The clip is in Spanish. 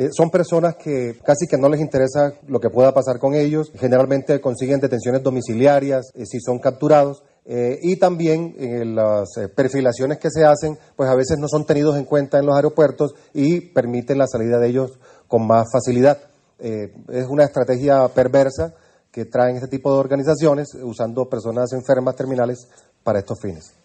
Eh, son personas que casi que no les interesa lo que pueda pasar con ellos. Generalmente consiguen detenciones domiciliarias eh, si son capturados. Eh, y también las perfilaciones que se hacen, pues a veces no son tenidos en cuenta en los aeropuertos y permiten la salida de ellos con más facilidad. es una estrategia perversa que traen este tipo de organizaciones usando personas enfermas terminales para estos fines.